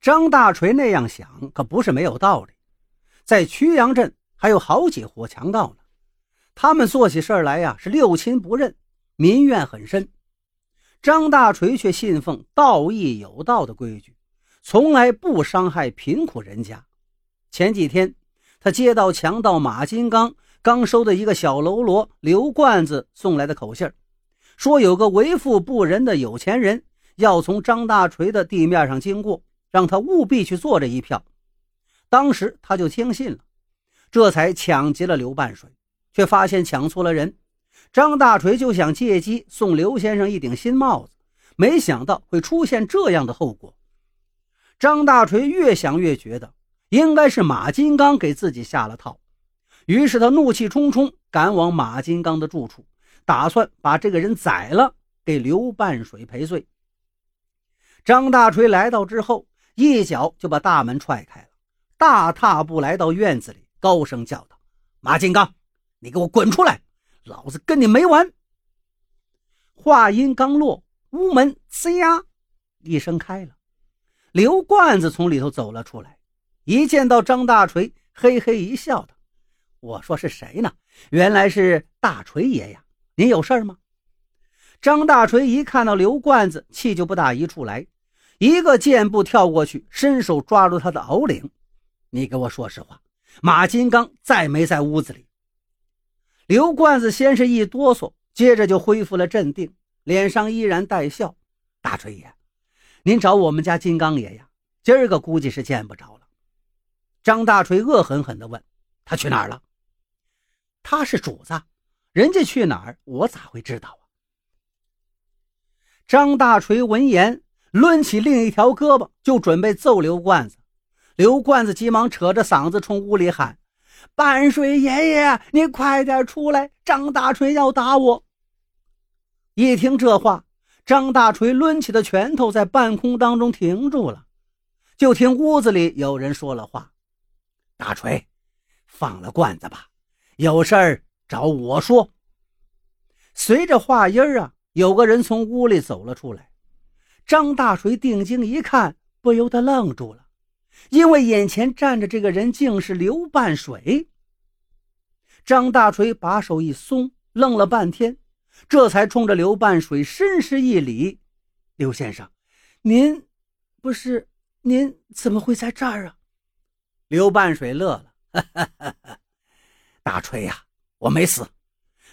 张大锤那样想可不是没有道理，在曲阳镇还有好几伙强盗呢，他们做起事来呀是六亲不认，民怨很深。张大锤却信奉道义有道的规矩，从来不伤害贫苦人家。前几天，他接到强盗马金刚刚收的一个小喽啰刘罐子送来的口信说有个为富不仁的有钱人要从张大锤的地面上经过。让他务必去做这一票，当时他就听信了，这才抢劫了刘半水，却发现抢错了人。张大锤就想借机送刘先生一顶新帽子，没想到会出现这样的后果。张大锤越想越觉得应该是马金刚给自己下了套，于是他怒气冲冲赶往马金刚的住处，打算把这个人宰了，给刘半水赔罪。张大锤来到之后。一脚就把大门踹开了，大踏步来到院子里，高声叫道：“马金刚，你给我滚出来！老子跟你没完！”话音刚落，屋门“呲呀”一声开了，刘罐子从里头走了出来，一见到张大锤，嘿嘿一笑道：“我说是谁呢？原来是大锤爷呀！您有事吗？”张大锤一看到刘罐子，气就不打一处来。一个箭步跳过去，伸手抓住他的袄领。你给我说实话，马金刚在没在屋子里？刘罐子先是一哆嗦，接着就恢复了镇定，脸上依然带笑。大锤爷，您找我们家金刚爷呀？今儿个估计是见不着了。张大锤恶狠狠地问：“他去哪儿了？”他是主子，人家去哪儿，我咋会知道啊？张大锤闻言。抡起另一条胳膊就准备揍刘罐子，刘罐子急忙扯着嗓子冲屋里喊：“半水爷爷，你快点出来！张大锤要打我！”一听这话，张大锤抡起的拳头在半空当中停住了。就听屋子里有人说了话：“大锤，放了罐子吧，有事儿找我说。”随着话音儿啊，有个人从屋里走了出来。张大锤定睛一看，不由得愣住了，因为眼前站着这个人竟是刘半水。张大锤把手一松，愣了半天，这才冲着刘半水深施一礼：“刘先生，您不是您怎么会在这儿啊？”刘半水乐了：“哈哈哈哈大锤呀，我没死，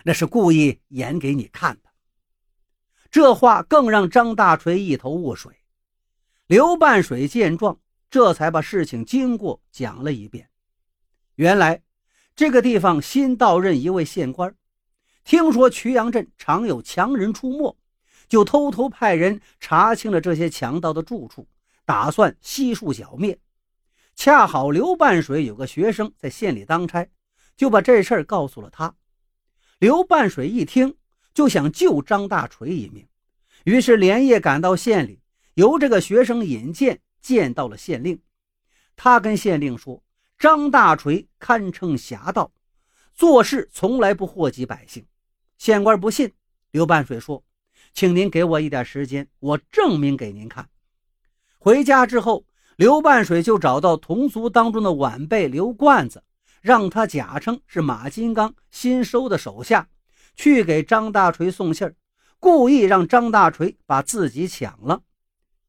那是故意演给你看的。”这话更让张大锤一头雾水。刘半水见状，这才把事情经过讲了一遍。原来，这个地方新到任一位县官，听说曲阳镇常有强人出没，就偷偷派人查清了这些强盗的住处，打算悉数剿灭。恰好刘半水有个学生在县里当差，就把这事儿告诉了他。刘半水一听。就想救张大锤一命，于是连夜赶到县里，由这个学生引荐见到了县令。他跟县令说：“张大锤堪称侠盗，做事从来不祸及百姓。”县官不信，刘半水说：“请您给我一点时间，我证明给您看。”回家之后，刘半水就找到同族当中的晚辈刘罐子，让他假称是马金刚新收的手下。去给张大锤送信儿，故意让张大锤把自己抢了。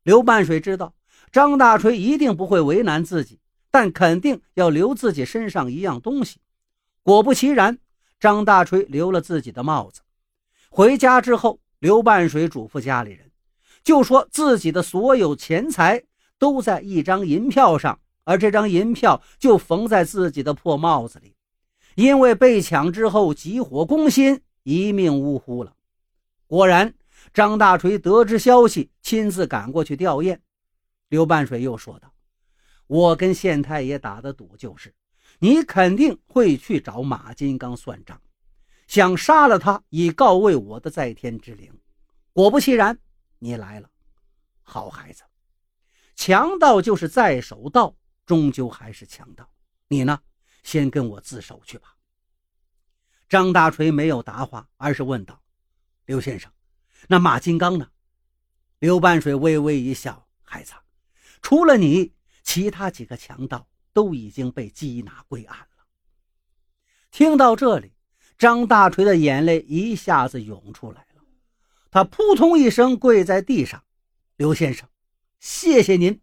刘半水知道张大锤一定不会为难自己，但肯定要留自己身上一样东西。果不其然，张大锤留了自己的帽子。回家之后，刘半水嘱咐家里人，就说自己的所有钱财都在一张银票上，而这张银票就缝在自己的破帽子里。因为被抢之后急火攻心。一命呜呼了。果然，张大锤得知消息，亲自赶过去吊唁。刘半水又说道：“我跟县太爷打的赌就是，你肯定会去找马金刚算账，想杀了他以告慰我的在天之灵。果不其然，你来了。好孩子，强盗就是在手道，终究还是强盗。你呢，先跟我自首去吧。”张大锤没有答话，而是问道：“刘先生，那马金刚呢？”刘半水微微一笑：“孩子，除了你，其他几个强盗都已经被缉拿归案了。听到这里，张大锤的眼泪一下子涌出来了，他扑通一声跪在地上：“刘先生，谢谢您。”